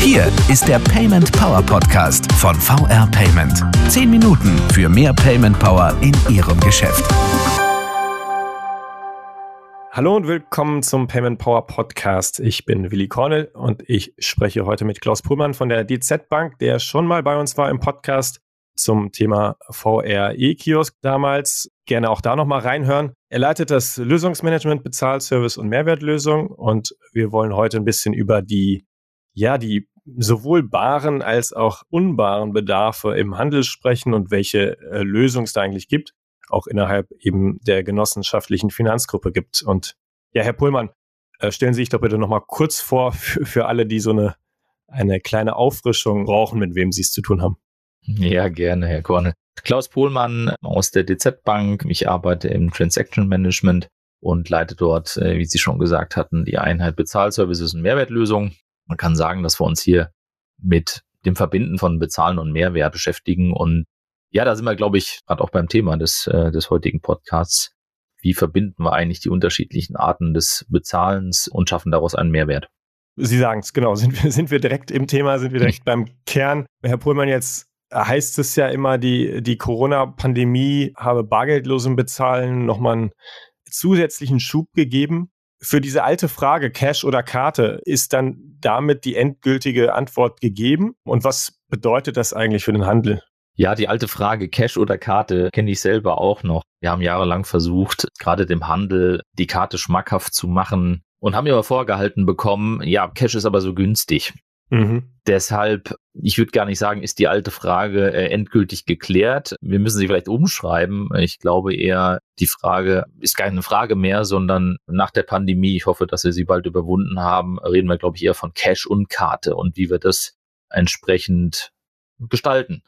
Hier ist der Payment Power Podcast von VR Payment. Zehn Minuten für mehr Payment Power in Ihrem Geschäft. Hallo und willkommen zum Payment Power Podcast. Ich bin Willi Kornel und ich spreche heute mit Klaus Pullmann von der DZ Bank, der schon mal bei uns war im Podcast zum Thema VRE-Kiosk damals. Gerne auch da nochmal reinhören. Er leitet das Lösungsmanagement, Bezahlservice und Mehrwertlösung und wir wollen heute ein bisschen über die, ja, die sowohl baren als auch unbaren Bedarfe im Handel sprechen und welche äh, Lösungen es da eigentlich gibt, auch innerhalb eben der genossenschaftlichen Finanzgruppe gibt. Und ja, Herr Pullmann, äh, stellen Sie sich doch bitte nochmal kurz vor für, für alle, die so eine, eine kleine Auffrischung brauchen, mit wem Sie es zu tun haben. Ja, gerne, Herr Korne. Klaus Pohlmann aus der DZ Bank. Ich arbeite im Transaction Management und leite dort, äh, wie Sie schon gesagt hatten, die Einheit Bezahlservices und Mehrwertlösungen. Man kann sagen, dass wir uns hier mit dem Verbinden von Bezahlen und Mehrwert beschäftigen. Und ja, da sind wir, glaube ich, gerade auch beim Thema des, äh, des heutigen Podcasts. Wie verbinden wir eigentlich die unterschiedlichen Arten des Bezahlens und schaffen daraus einen Mehrwert? Sie sagen es, genau. Sind wir, sind wir direkt im Thema, sind wir direkt beim Kern. Herr Pohlmann, jetzt heißt es ja immer, die, die Corona-Pandemie habe bargeldlosen Bezahlen nochmal einen zusätzlichen Schub gegeben. Für diese alte Frage, Cash oder Karte, ist dann damit die endgültige Antwort gegeben? Und was bedeutet das eigentlich für den Handel? Ja, die alte Frage, Cash oder Karte, kenne ich selber auch noch. Wir haben jahrelang versucht, gerade dem Handel die Karte schmackhaft zu machen und haben immer vorgehalten bekommen, ja, Cash ist aber so günstig. Mhm. Deshalb, ich würde gar nicht sagen, ist die alte Frage äh, endgültig geklärt. Wir müssen sie vielleicht umschreiben. Ich glaube eher, die Frage ist keine Frage mehr, sondern nach der Pandemie, ich hoffe, dass wir sie bald überwunden haben, reden wir, glaube ich, eher von Cash und Karte und wie wir das entsprechend gestalten.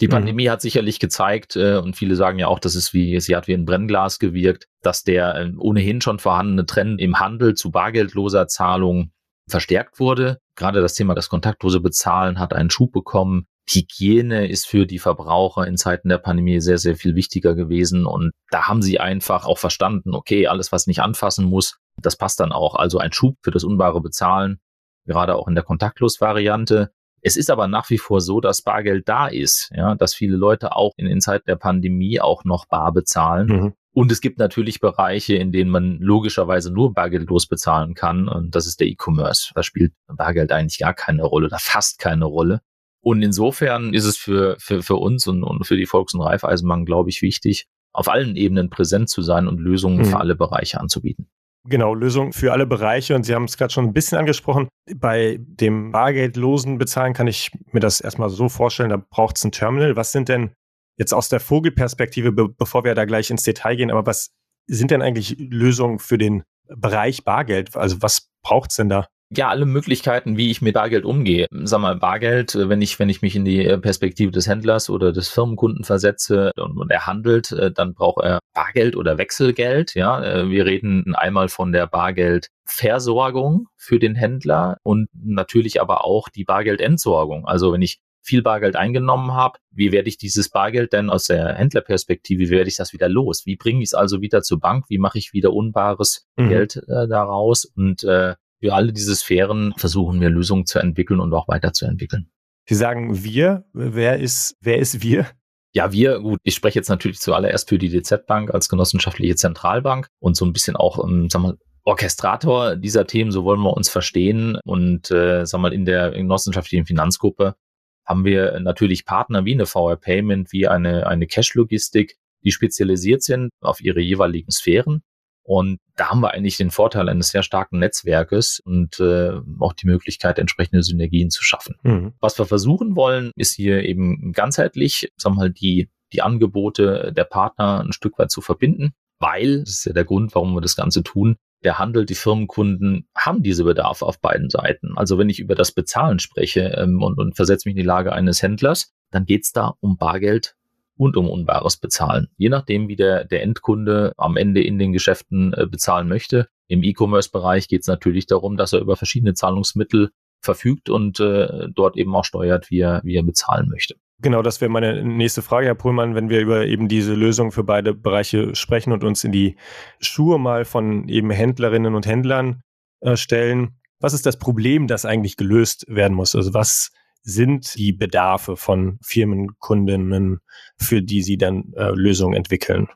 Die mhm. Pandemie hat sicherlich gezeigt, äh, und viele sagen ja auch, dass es wie, sie hat wie ein Brennglas gewirkt, dass der äh, ohnehin schon vorhandene Trend im Handel zu bargeldloser Zahlung verstärkt wurde. Gerade das Thema das kontaktlose Bezahlen hat einen Schub bekommen. Hygiene ist für die Verbraucher in Zeiten der Pandemie sehr, sehr viel wichtiger gewesen. Und da haben sie einfach auch verstanden, okay, alles, was nicht anfassen muss, das passt dann auch. Also ein Schub für das unbare Bezahlen, gerade auch in der Kontaktlos-Variante. Es ist aber nach wie vor so, dass Bargeld da ist, ja, dass viele Leute auch in, in Zeiten der Pandemie auch noch bar bezahlen. Mhm. Und es gibt natürlich Bereiche, in denen man logischerweise nur bargeldlos bezahlen kann. Und das ist der E-Commerce. Da spielt Bargeld eigentlich gar keine Rolle oder fast keine Rolle. Und insofern ist es für, für, für uns und, und für die Volks- und Raiffeisenbank, glaube ich, wichtig, auf allen Ebenen präsent zu sein und Lösungen mhm. für alle Bereiche anzubieten. Genau, Lösungen für alle Bereiche. Und Sie haben es gerade schon ein bisschen angesprochen. Bei dem bargeldlosen Bezahlen kann ich mir das erstmal so vorstellen, da braucht es ein Terminal. Was sind denn jetzt aus der Vogelperspektive, be bevor wir da gleich ins Detail gehen, aber was sind denn eigentlich Lösungen für den Bereich Bargeld? Also was braucht es denn da? ja, alle Möglichkeiten, wie ich mit Bargeld umgehe. Sag mal, Bargeld, äh, wenn ich, wenn ich mich in die äh, Perspektive des Händlers oder des Firmenkunden versetze und, und er handelt, äh, dann braucht er Bargeld oder Wechselgeld. Ja, wir reden einmal von der Bargeldversorgung für den Händler und natürlich aber auch die Bargeldentsorgung. Also wenn ich viel Bargeld eingenommen habe, wie werde ich dieses Bargeld denn aus der Händlerperspektive, wie werde ich das wieder los? Wie bringe ich es also wieder zur Bank? Wie mache ich wieder unbares mhm. Geld äh, daraus? Und äh, für alle diese Sphären versuchen wir Lösungen zu entwickeln und auch weiterzuentwickeln. Sie sagen wir, wer ist, wer ist wir? Ja, wir, gut, ich spreche jetzt natürlich zuallererst für die DZ Bank als genossenschaftliche Zentralbank und so ein bisschen auch, ähm, sagen wir, Orchestrator dieser Themen, so wollen wir uns verstehen. Und äh, wir mal, in der genossenschaftlichen Finanzgruppe haben wir natürlich Partner wie eine VR Payment, wie eine, eine Cash-Logistik, die spezialisiert sind auf ihre jeweiligen Sphären. Und da haben wir eigentlich den Vorteil eines sehr starken Netzwerkes und äh, auch die Möglichkeit, entsprechende Synergien zu schaffen. Mhm. Was wir versuchen wollen, ist hier eben ganzheitlich, sagen wir mal, die, die Angebote der Partner ein Stück weit zu verbinden, weil, das ist ja der Grund, warum wir das Ganze tun, der Handel, die Firmenkunden haben diese Bedarfe auf beiden Seiten. Also wenn ich über das Bezahlen spreche ähm, und, und versetze mich in die Lage eines Händlers, dann geht es da um Bargeld und um unbares Bezahlen. Je nachdem, wie der, der Endkunde am Ende in den Geschäften äh, bezahlen möchte. Im E-Commerce-Bereich geht es natürlich darum, dass er über verschiedene Zahlungsmittel verfügt und äh, dort eben auch steuert, wie er, wie er bezahlen möchte. Genau, das wäre meine nächste Frage, Herr Pohlmann, wenn wir über eben diese Lösung für beide Bereiche sprechen und uns in die Schuhe mal von eben Händlerinnen und Händlern äh, stellen. Was ist das Problem, das eigentlich gelöst werden muss? Also was sind die Bedarfe von Firmenkundinnen, für die sie dann äh, Lösungen entwickeln?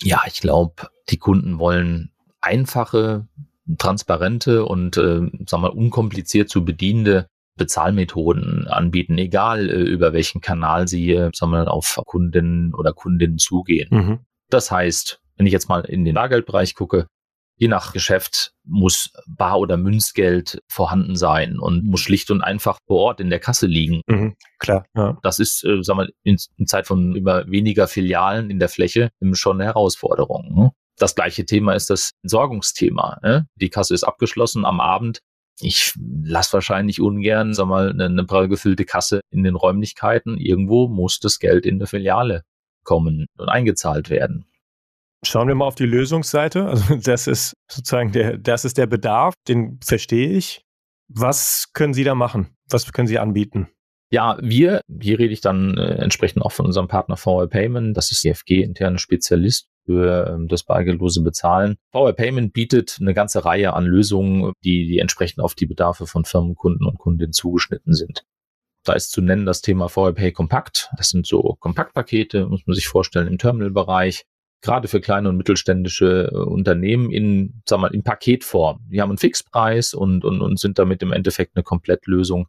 Ja, ich glaube, die Kunden wollen einfache, transparente und äh, sagen wir unkompliziert zu bedienende Bezahlmethoden anbieten, egal äh, über welchen Kanal sie wir, auf Kunden oder Kundinnen zugehen. Mhm. Das heißt, wenn ich jetzt mal in den Bargeldbereich gucke, je nach Geschäft muss Bar- oder Münzgeld vorhanden sein und muss schlicht und einfach vor Ort in der Kasse liegen. Mhm, klar. Ja. Das ist, äh, sagen wir, in, in Zeit von immer weniger Filialen in der Fläche schon eine Herausforderung. Ne? Das gleiche Thema ist das Entsorgungsthema. Ne? Die Kasse ist abgeschlossen am Abend. Ich lasse wahrscheinlich ungern, sag mal, eine, eine prall gefüllte Kasse in den Räumlichkeiten. Irgendwo muss das Geld in der Filiale kommen und eingezahlt werden. Schauen wir mal auf die Lösungsseite. Also das ist sozusagen der, das ist der Bedarf, den verstehe ich. Was können Sie da machen? Was können Sie anbieten? Ja, wir, hier rede ich dann äh, entsprechend auch von unserem Partner VR Payment, das ist CFG, interne Spezialist für ähm, das bargeldlose Bezahlen. VR Payment bietet eine ganze Reihe an Lösungen, die, die entsprechend auf die Bedarfe von Firmenkunden und Kundinnen zugeschnitten sind. Da ist zu nennen das Thema VR Pay Kompakt. Das sind so Kompaktpakete, muss man sich vorstellen, im Terminalbereich gerade für kleine und mittelständische äh, Unternehmen in, sag mal, in Paketform. Die haben einen Fixpreis und, und, und sind damit im Endeffekt eine Komplettlösung,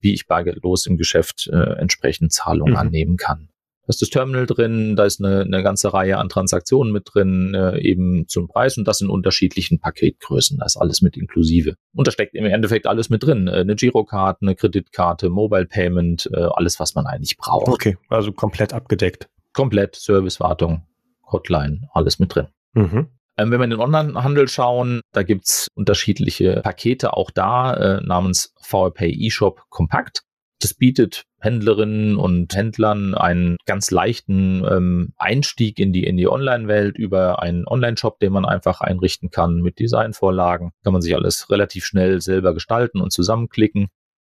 wie ich bargeldlos im Geschäft äh, entsprechend Zahlungen mhm. annehmen kann. Ist das Terminal drin, da ist eine, eine ganze Reihe an Transaktionen mit drin, äh, eben zum Preis und das in unterschiedlichen Paketgrößen. Da ist alles mit inklusive. Und da steckt im Endeffekt alles mit drin. Äh, eine Girokarte, eine Kreditkarte, Mobile Payment, äh, alles, was man eigentlich braucht. Okay, also komplett abgedeckt. Komplett, Servicewartung, Hotline, alles mit drin. Mhm. Ähm, wenn wir in den Onlinehandel schauen, da gibt es unterschiedliche Pakete auch da äh, namens VRPay eShop Kompakt. Das bietet Händlerinnen und Händlern einen ganz leichten ähm, Einstieg in die, in die Online-Welt über einen Online-Shop, den man einfach einrichten kann mit Designvorlagen. Kann man sich alles relativ schnell selber gestalten und zusammenklicken.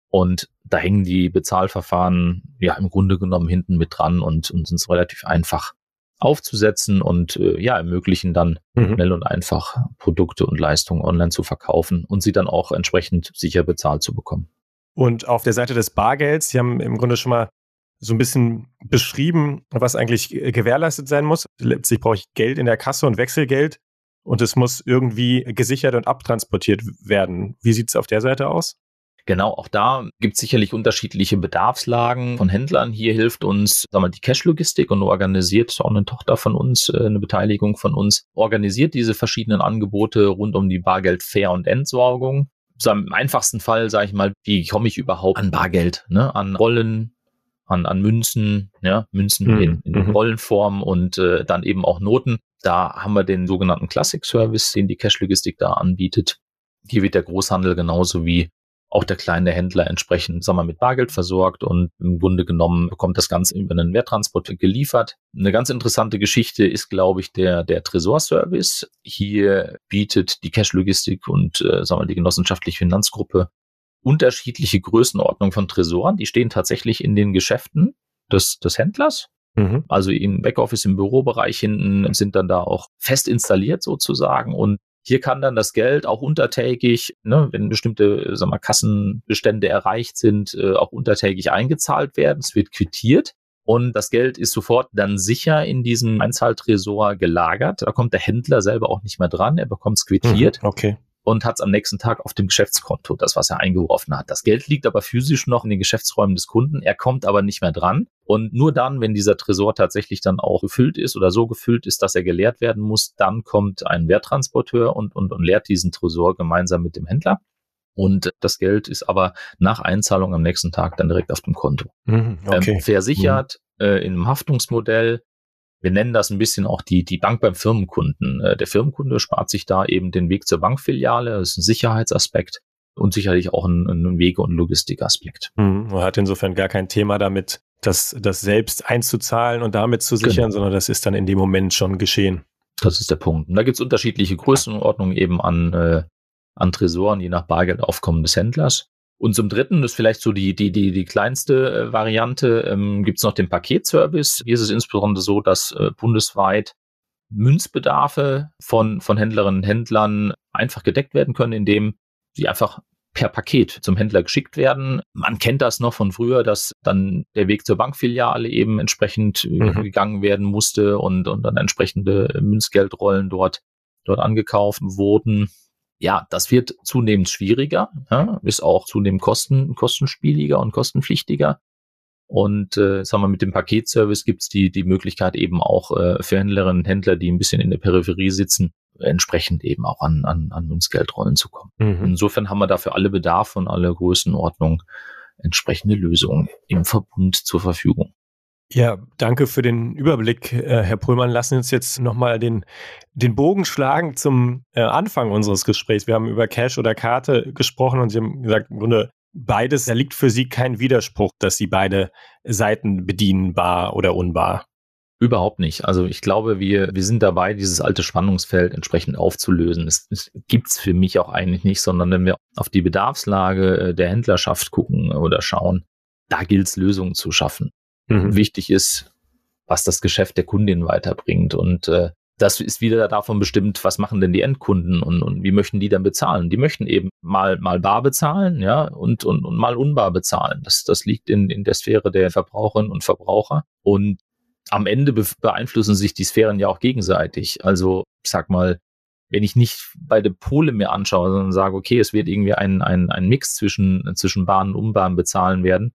Und da hängen die Bezahlverfahren ja im Grunde genommen hinten mit dran und, und sind relativ einfach aufzusetzen und äh, ja, ermöglichen dann mhm. schnell und einfach Produkte und Leistungen online zu verkaufen und sie dann auch entsprechend sicher bezahlt zu bekommen. Und auf der Seite des Bargelds, Sie haben im Grunde schon mal so ein bisschen beschrieben, was eigentlich gewährleistet sein muss. Letztlich brauche ich Geld in der Kasse und Wechselgeld und es muss irgendwie gesichert und abtransportiert werden. Wie sieht es auf der Seite aus? Genau, auch da gibt es sicherlich unterschiedliche Bedarfslagen von Händlern. Hier hilft uns sagen wir, die Cash-Logistik und organisiert auch eine Tochter von uns, äh, eine Beteiligung von uns, organisiert diese verschiedenen Angebote rund um die Bargeld-Fair- und Entsorgung. So Im einfachsten Fall, sage ich mal, wie komme ich überhaupt an Bargeld, ne? an Rollen, an, an Münzen, ja, Münzen mhm. in, in mhm. Rollenform und äh, dann eben auch Noten. Da haben wir den sogenannten Classic Service, den die Cash-Logistik da anbietet. Hier wird der Großhandel genauso wie auch der kleine Händler entsprechend, sagen wir, mit Bargeld versorgt und im Grunde genommen bekommt das Ganze über einen Werttransport geliefert. Eine ganz interessante Geschichte ist, glaube ich, der, der Tresorservice. Hier bietet die Cash-Logistik und, äh, sagen wir, die genossenschaftliche Finanzgruppe unterschiedliche Größenordnungen von Tresoren. Die stehen tatsächlich in den Geschäften des, des Händlers. Mhm. Also im Backoffice, im Bürobereich hinten sind dann da auch fest installiert sozusagen und hier kann dann das Geld auch untertägig, ne, wenn bestimmte sag mal, Kassenbestände erreicht sind, äh, auch untertägig eingezahlt werden. Es wird quittiert. Und das Geld ist sofort dann sicher in diesem Einzahltresor gelagert. Da kommt der Händler selber auch nicht mehr dran. Er bekommt es quittiert. Mhm, okay und hat es am nächsten Tag auf dem Geschäftskonto, das, was er eingeworfen hat. Das Geld liegt aber physisch noch in den Geschäftsräumen des Kunden. Er kommt aber nicht mehr dran. Und nur dann, wenn dieser Tresor tatsächlich dann auch gefüllt ist oder so gefüllt ist, dass er geleert werden muss, dann kommt ein Werttransporteur und, und, und leert diesen Tresor gemeinsam mit dem Händler. Und das Geld ist aber nach Einzahlung am nächsten Tag dann direkt auf dem Konto. Mhm, okay. ähm, versichert mhm. äh, in einem Haftungsmodell wir nennen das ein bisschen auch die, die Bank beim Firmenkunden. Äh, der Firmenkunde spart sich da eben den Weg zur Bankfiliale. Das ist ein Sicherheitsaspekt und sicherlich auch ein, ein Wege- und Logistikaspekt. Mhm. Man hat insofern gar kein Thema damit, das, das selbst einzuzahlen und damit zu sichern, genau. sondern das ist dann in dem Moment schon geschehen. Das ist der Punkt. Und da gibt es unterschiedliche Größenordnungen eben an, äh, an Tresoren, je nach Bargeldaufkommen des Händlers. Und zum Dritten, das ist vielleicht so die, die, die, die kleinste äh, Variante, ähm, gibt es noch den Paketservice. Hier ist es insbesondere so, dass äh, bundesweit Münzbedarfe von, von Händlerinnen und Händlern einfach gedeckt werden können, indem sie einfach per Paket zum Händler geschickt werden. Man kennt das noch von früher, dass dann der Weg zur Bankfiliale eben entsprechend äh, mhm. gegangen werden musste und, und dann entsprechende Münzgeldrollen dort, dort angekauft wurden. Ja, das wird zunehmend schwieriger, ja, ist auch zunehmend kosten, kostenspieliger und kostenpflichtiger. Und äh, sagen wir, mit dem Paketservice gibt's die, die Möglichkeit eben auch äh, für Händlerinnen und Händler, die ein bisschen in der Peripherie sitzen, entsprechend eben auch an, an, an Münzgeldrollen zu kommen. Mhm. Insofern haben wir dafür alle Bedarfe und alle Größenordnungen entsprechende Lösungen im Verbund zur Verfügung. Ja, danke für den Überblick, äh, Herr Prömann. Lassen Sie uns jetzt nochmal den, den Bogen schlagen zum äh, Anfang unseres Gesprächs. Wir haben über Cash oder Karte gesprochen und Sie haben gesagt, im Grunde beides, da liegt für Sie kein Widerspruch, dass Sie beide Seiten bedienen, bar oder unbar. Überhaupt nicht. Also ich glaube, wir, wir sind dabei, dieses alte Spannungsfeld entsprechend aufzulösen. Es, es gibt's für mich auch eigentlich nicht, sondern wenn wir auf die Bedarfslage äh, der Händlerschaft gucken oder schauen, da gilt es Lösungen zu schaffen. Mhm. Wichtig ist, was das Geschäft der Kundin weiterbringt. Und äh, das ist wieder davon bestimmt, was machen denn die Endkunden und, und wie möchten die dann bezahlen? Die möchten eben mal, mal bar bezahlen, ja, und, und, und mal unbar bezahlen. Das, das liegt in, in der Sphäre der Verbraucherinnen und Verbraucher. Und am Ende beeinflussen sich die Sphären ja auch gegenseitig. Also, ich sag mal, wenn ich nicht bei der Pole mir anschaue, sondern sage, okay, es wird irgendwie ein, ein, ein Mix zwischen, zwischen Bahn und Umbahn bezahlen werden,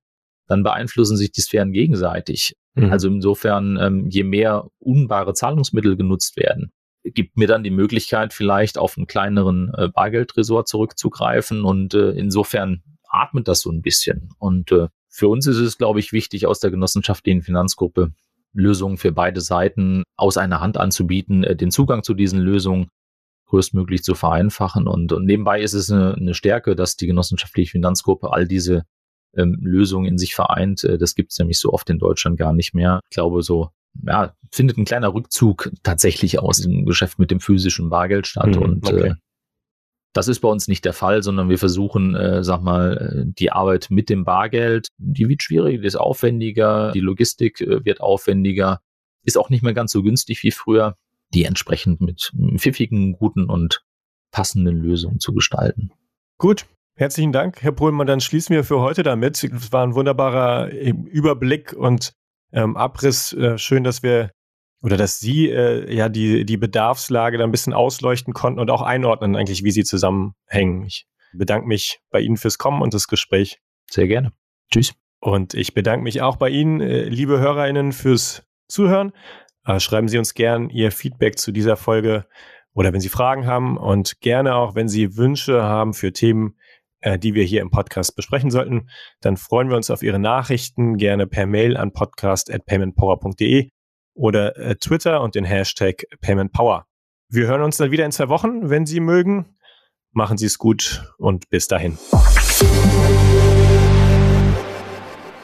dann beeinflussen sich die Sphären gegenseitig. Mhm. Also insofern, ähm, je mehr unbare Zahlungsmittel genutzt werden, gibt mir dann die Möglichkeit, vielleicht auf einen kleineren äh, Bargeldtresor zurückzugreifen und äh, insofern atmet das so ein bisschen. Und äh, für uns ist es, glaube ich, wichtig, aus der genossenschaftlichen Finanzgruppe Lösungen für beide Seiten aus einer Hand anzubieten, äh, den Zugang zu diesen Lösungen größtmöglich zu vereinfachen. Und, und nebenbei ist es eine, eine Stärke, dass die genossenschaftliche Finanzgruppe all diese ähm, Lösungen in sich vereint. Äh, das gibt es nämlich so oft in Deutschland gar nicht mehr. Ich glaube, so ja, findet ein kleiner Rückzug tatsächlich aus dem Geschäft mit dem physischen Bargeld statt. Mhm, und okay. äh, das ist bei uns nicht der Fall, sondern wir versuchen, äh, sag mal, äh, die Arbeit mit dem Bargeld, die wird schwieriger, die ist aufwendiger, die Logistik äh, wird aufwendiger, ist auch nicht mehr ganz so günstig wie früher, die entsprechend mit pfiffigen, guten und passenden Lösungen zu gestalten. Gut, Herzlichen Dank, Herr Pohlmann. Dann schließen wir für heute damit. Es war ein wunderbarer ähm, Überblick und ähm, Abriss. Äh, schön, dass wir oder dass Sie äh, ja die, die Bedarfslage da ein bisschen ausleuchten konnten und auch einordnen, eigentlich, wie sie zusammenhängen. Ich bedanke mich bei Ihnen fürs Kommen und das Gespräch. Sehr gerne. Tschüss. Und ich bedanke mich auch bei Ihnen, äh, liebe HörerInnen, fürs Zuhören. Äh, schreiben Sie uns gern Ihr Feedback zu dieser Folge oder wenn Sie Fragen haben und gerne auch, wenn Sie Wünsche haben für Themen, äh, die wir hier im Podcast besprechen sollten, dann freuen wir uns auf Ihre Nachrichten gerne per Mail an podcast@paymentpower.de oder äh, Twitter und den Hashtag PaymentPower. Wir hören uns dann wieder in zwei Wochen, wenn Sie mögen. Machen Sie es gut und bis dahin.